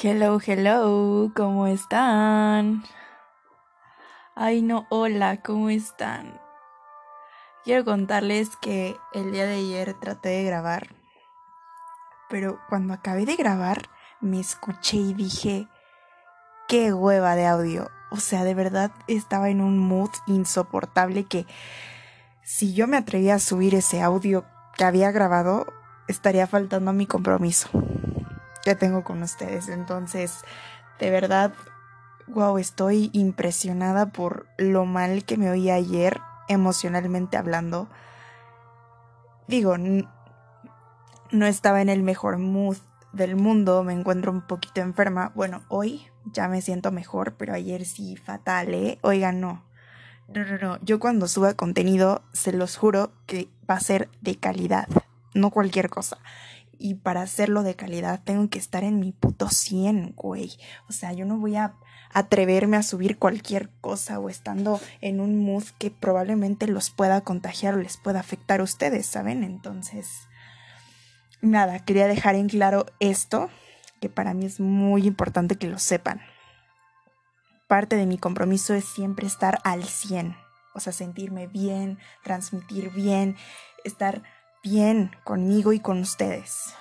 Hello, hello, ¿cómo están? Ay, no, hola, ¿cómo están? Quiero contarles que el día de ayer traté de grabar, pero cuando acabé de grabar me escuché y dije, qué hueva de audio. O sea, de verdad estaba en un mood insoportable que si yo me atrevía a subir ese audio que había grabado, estaría faltando a mi compromiso que tengo con ustedes. Entonces, de verdad, wow, estoy impresionada por lo mal que me oí ayer emocionalmente hablando. Digo, no estaba en el mejor mood del mundo, me encuentro un poquito enferma. Bueno, hoy ya me siento mejor, pero ayer sí fatal, ¿eh? Oigan, no. No, no, no. Yo cuando suba contenido, se los juro que va a ser de calidad, no cualquier cosa y para hacerlo de calidad tengo que estar en mi puto 100, güey. O sea, yo no voy a atreverme a subir cualquier cosa o estando en un mood que probablemente los pueda contagiar o les pueda afectar a ustedes, ¿saben? Entonces, nada, quería dejar en claro esto, que para mí es muy importante que lo sepan. Parte de mi compromiso es siempre estar al 100, o sea, sentirme bien, transmitir bien, estar bien conmigo y con ustedes.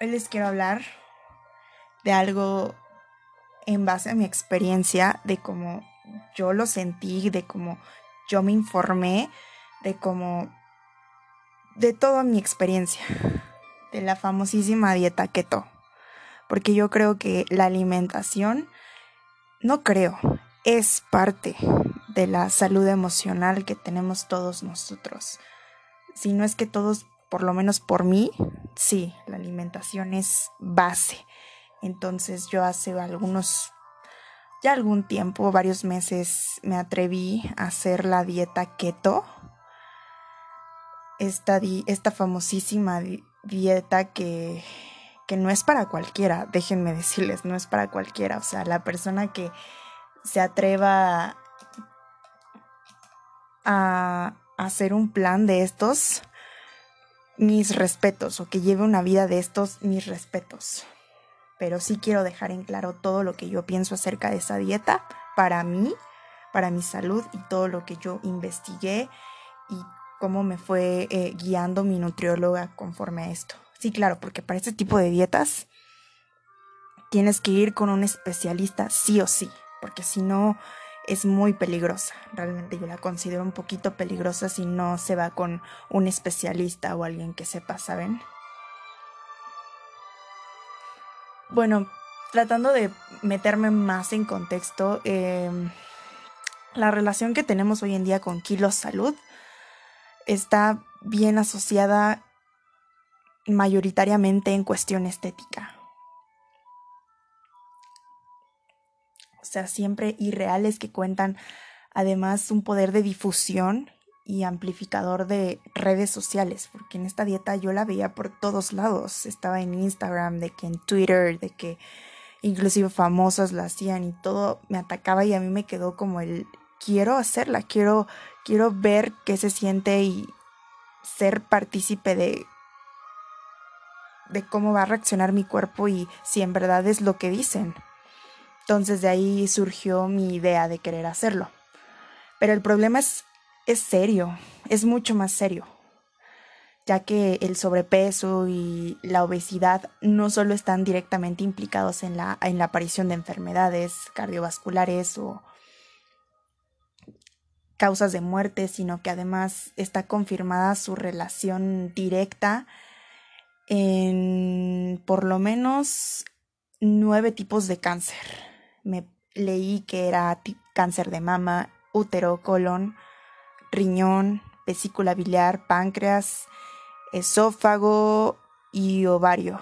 Hoy les quiero hablar de algo en base a mi experiencia, de cómo yo lo sentí, de cómo yo me informé, de cómo... de toda mi experiencia, de la famosísima dieta keto. Porque yo creo que la alimentación, no creo, es parte de la salud emocional que tenemos todos nosotros. Si no es que todos, por lo menos por mí, sí, la alimentación es base. Entonces yo hace algunos, ya algún tiempo, varios meses, me atreví a hacer la dieta keto. Esta, esta famosísima dieta que, que no es para cualquiera, déjenme decirles, no es para cualquiera. O sea, la persona que se atreva a hacer un plan de estos, mis respetos, o que lleve una vida de estos, mis respetos. Pero sí quiero dejar en claro todo lo que yo pienso acerca de esa dieta para mí, para mi salud y todo lo que yo investigué y cómo me fue eh, guiando mi nutrióloga conforme a esto. Sí, claro, porque para este tipo de dietas tienes que ir con un especialista sí o sí, porque si no es muy peligrosa. Realmente yo la considero un poquito peligrosa si no se va con un especialista o alguien que sepa, ¿saben? Bueno, tratando de meterme más en contexto, em, la relación que tenemos hoy en día con Kilos Salud está bien asociada mayoritariamente en cuestión estética. Sea, siempre irreales que cuentan además un poder de difusión y amplificador de redes sociales, porque en esta dieta yo la veía por todos lados, estaba en Instagram, de que en Twitter, de que inclusive famosas la hacían y todo me atacaba y a mí me quedó como el quiero hacerla, quiero quiero ver qué se siente y ser partícipe de de cómo va a reaccionar mi cuerpo y si en verdad es lo que dicen. Entonces de ahí surgió mi idea de querer hacerlo. Pero el problema es, es serio, es mucho más serio, ya que el sobrepeso y la obesidad no solo están directamente implicados en la, en la aparición de enfermedades cardiovasculares o causas de muerte, sino que además está confirmada su relación directa en por lo menos nueve tipos de cáncer me leí que era cáncer de mama, útero, colon, riñón, vesícula biliar, páncreas, esófago y ovario.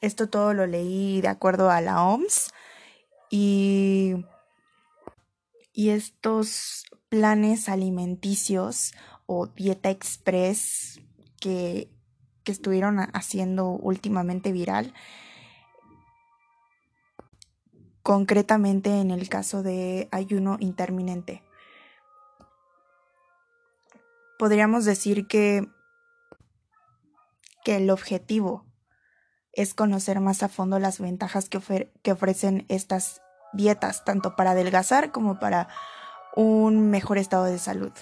Esto todo lo leí de acuerdo a la OMS y, y estos planes alimenticios o dieta express que, que estuvieron haciendo últimamente viral concretamente en el caso de ayuno interminente. Podríamos decir que que el objetivo es conocer más a fondo las ventajas que, que ofrecen estas dietas, tanto para adelgazar como para un mejor estado de salud.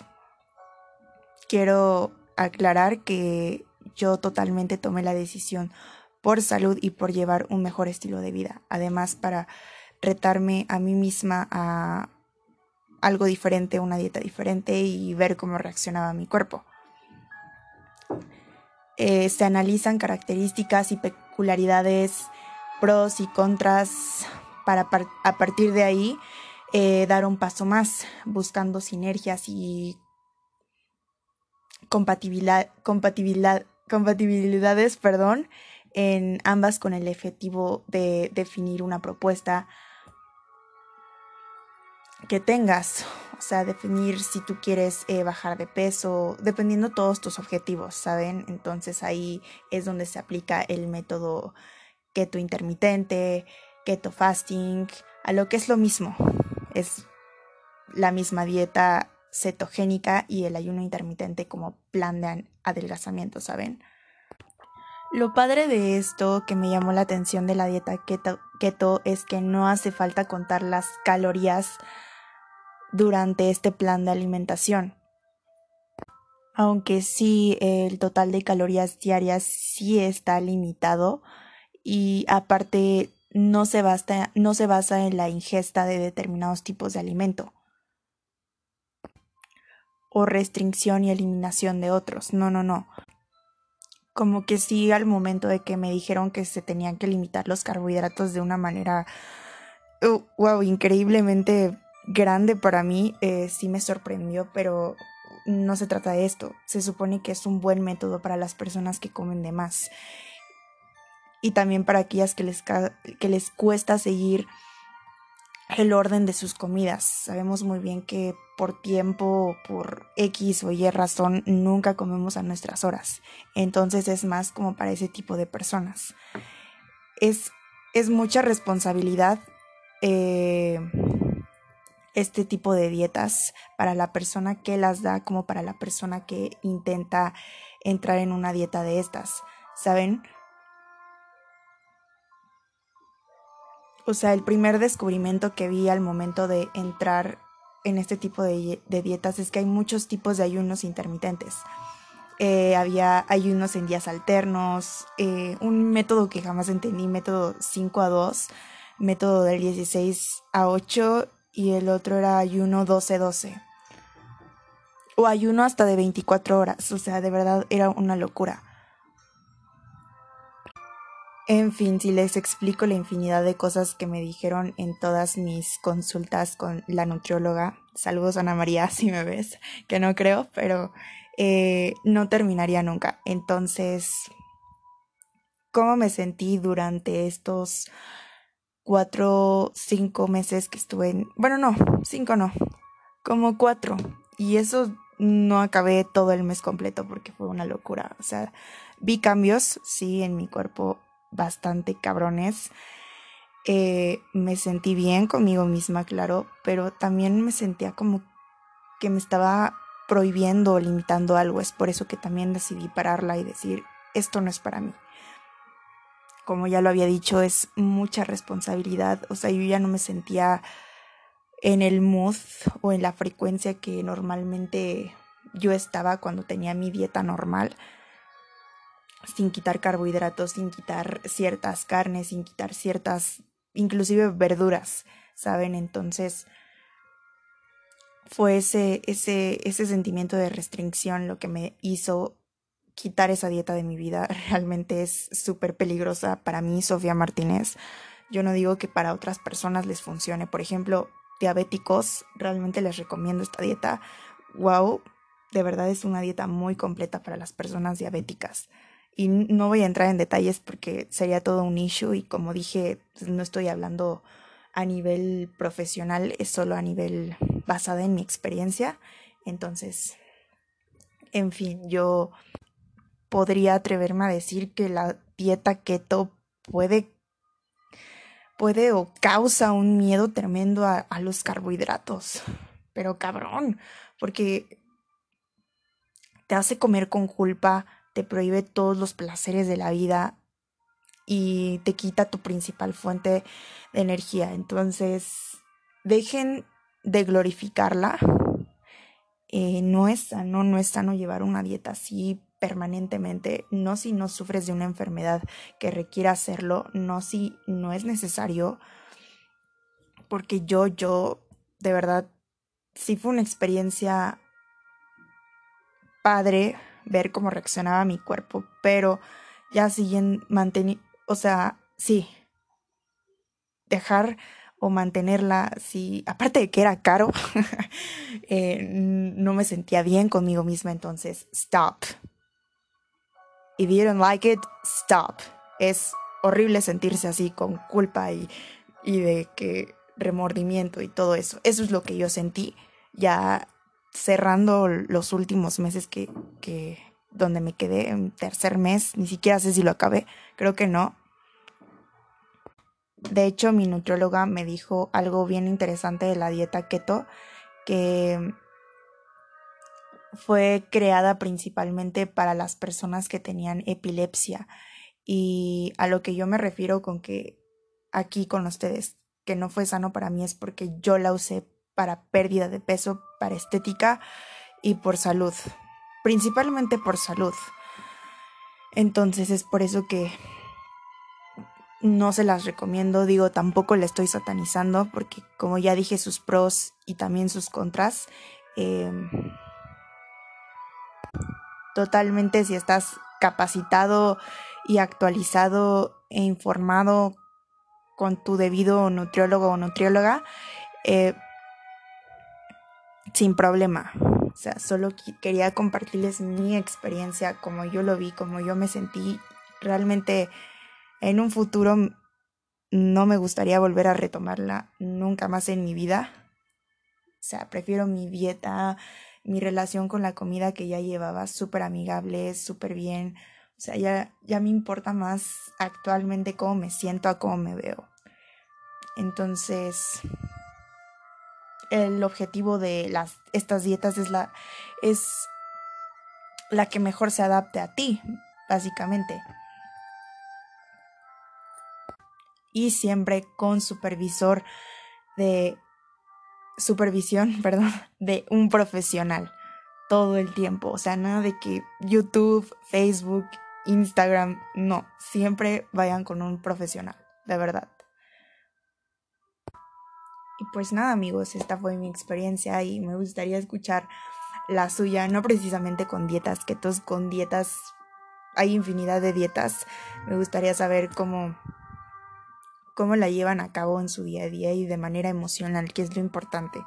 Quiero aclarar que yo totalmente tomé la decisión por salud y por llevar un mejor estilo de vida. Además, para retarme a mí misma a algo diferente, una dieta diferente y ver cómo reaccionaba mi cuerpo. Eh, se analizan características y peculiaridades, pros y contras para a partir de ahí eh, dar un paso más, buscando sinergias y compatibilidad, compatibilidad, compatibilidades perdón, en ambas con el efectivo de definir una propuesta que tengas, o sea, definir si tú quieres eh, bajar de peso, dependiendo todos tus objetivos, ¿saben? Entonces ahí es donde se aplica el método keto intermitente, keto fasting, a lo que es lo mismo, es la misma dieta cetogénica y el ayuno intermitente como plan de adelgazamiento, ¿saben? Lo padre de esto que me llamó la atención de la dieta keto, keto es que no hace falta contar las calorías durante este plan de alimentación. Aunque sí el total de calorías diarias sí está limitado y aparte no se, no se basa en la ingesta de determinados tipos de alimento o restricción y eliminación de otros. No, no, no. Como que sí al momento de que me dijeron que se tenían que limitar los carbohidratos de una manera, wow, uh, increíblemente grande para mí, eh, sí me sorprendió, pero no se trata de esto. Se supone que es un buen método para las personas que comen de más. Y también para aquellas que les, que les cuesta seguir el orden de sus comidas. Sabemos muy bien que por tiempo, por X o Y razón, nunca comemos a nuestras horas. Entonces es más como para ese tipo de personas. Es, es mucha responsabilidad. Eh, este tipo de dietas para la persona que las da como para la persona que intenta entrar en una dieta de estas, ¿saben? O sea, el primer descubrimiento que vi al momento de entrar en este tipo de, dietas es que hay muchos tipos de ayunos intermitentes. Eh, había ayunos en días alternos, eh, un método que jamás entendí, método 5 a 2, método del 16 a 8 y el otro era ayuno 12-12. O ayuno hasta de 24 horas, o sea, de verdad era una locura. En fin, si les explico la infinidad de cosas que me dijeron en todas mis consultas con la nutrióloga, saludos Ana María si me ves, que no creo, pero eh, no terminaría nunca. Entonces, ¿cómo me sentí durante estos cuatro, cinco meses que estuve en... Bueno, no, cinco no, como cuatro. Y eso no acabé todo el mes completo porque fue una locura. O sea, vi cambios, sí, en mi cuerpo bastante cabrones. Eh, me sentí bien conmigo misma, claro, pero también me sentía como que me estaba prohibiendo o limitando algo. Es por eso que también decidí pararla y decir, esto no es para mí como ya lo había dicho, es mucha responsabilidad. O sea, yo ya no me sentía en el mood o en la frecuencia que normalmente yo estaba cuando tenía mi dieta normal, sin quitar carbohidratos, sin quitar ciertas carnes, sin quitar ciertas, inclusive verduras, ¿saben? Entonces fue ese, ese, ese sentimiento de restricción lo que me hizo quitar esa dieta de mi vida. Realmente es súper peligrosa para mí, Sofía Martínez. Yo no digo que para otras personas les funcione. Por ejemplo, diabéticos, realmente les recomiendo esta dieta. Wow, de verdad es una dieta muy completa para las personas diabéticas. Y no voy a entrar en detalles porque sería todo un issue y como dije, pues, no estoy hablando a nivel profesional, es solo a nivel basada en mi experiencia. Entonces, en fin, yo podría atreverme a decir que la dieta keto puede puede o causa un miedo tremendo a, los carbohidratos. Pero cabrón, porque te hace comer con culpa, te prohíbe todos los placeres de la vida y te quita tu principal fuente de energía. Entonces, dejen de glorificarla. Eh, no es sano, no es sano llevar una dieta así permanentemente, no si no sufres de una enfermedad que requiera hacerlo, no si no es necesario, porque yo, yo, de verdad, sí fue una experiencia padre ver cómo reaccionaba mi cuerpo, pero ya siguen manteniendo, o sea, sí, dejar o mantenerla, sí, aparte de que era caro, eh, no me sentía bien conmigo misma, entonces, stop. If you don't like it, stop. Es horrible sentirse así con culpa y, y de que remordimiento y todo eso. Eso es lo que yo sentí ya cerrando los últimos meses que, que donde me quedé en tercer mes, ni siquiera sé si lo acabé, creo que no. De hecho, mi nutrióloga me dijo algo bien interesante de la dieta keto, que fue creada principalmente para las personas que tenían epilepsia. Y a lo que yo me refiero con que aquí con ustedes, que no fue sano para mí, es porque yo la usé para pérdida de peso, para estética y por salud. Principalmente por salud. Entonces es por eso que no se las recomiendo, digo, tampoco la estoy satanizando porque como ya dije sus pros y también sus contras, em, totalmente si estás capacitado y actualizado e informado con tu debido nutriólogo o nutrióloga, eh, sin problema. O sea, solo quería compartirles mi experiencia, como yo lo vi, como yo me sentí. Realmente en un futuro no me gustaría volver a retomarla nunca más en mi vida. O sea, prefiero mi dieta, mi relación con la comida que ya llevaba súper amigable, súper bien. O sea, ya, ya me importa más actualmente cómo me siento a cómo me veo. Entonces, el objetivo de las, estas dietas es la, es la que mejor se adapte a ti, básicamente. Y siempre con supervisor de supervisión, perdón, de un profesional todo el tiempo. O sea, nada de que YouTube, Facebook, Instagram, no, siempre vayan con un profesional, de verdad. Y pues nada amigos, esta fue mi experiencia y me gustaría escuchar la suya, no precisamente con dietas ketos, con dietas, hay infinidad de dietas. Me gustaría saber cómo, cómo la llevan a cabo en su día a día y de manera emocional, que es lo importante.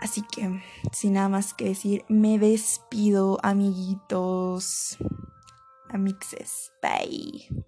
Así que, sin nada más que decir, me despido, amiguitos. Amixes. Bye.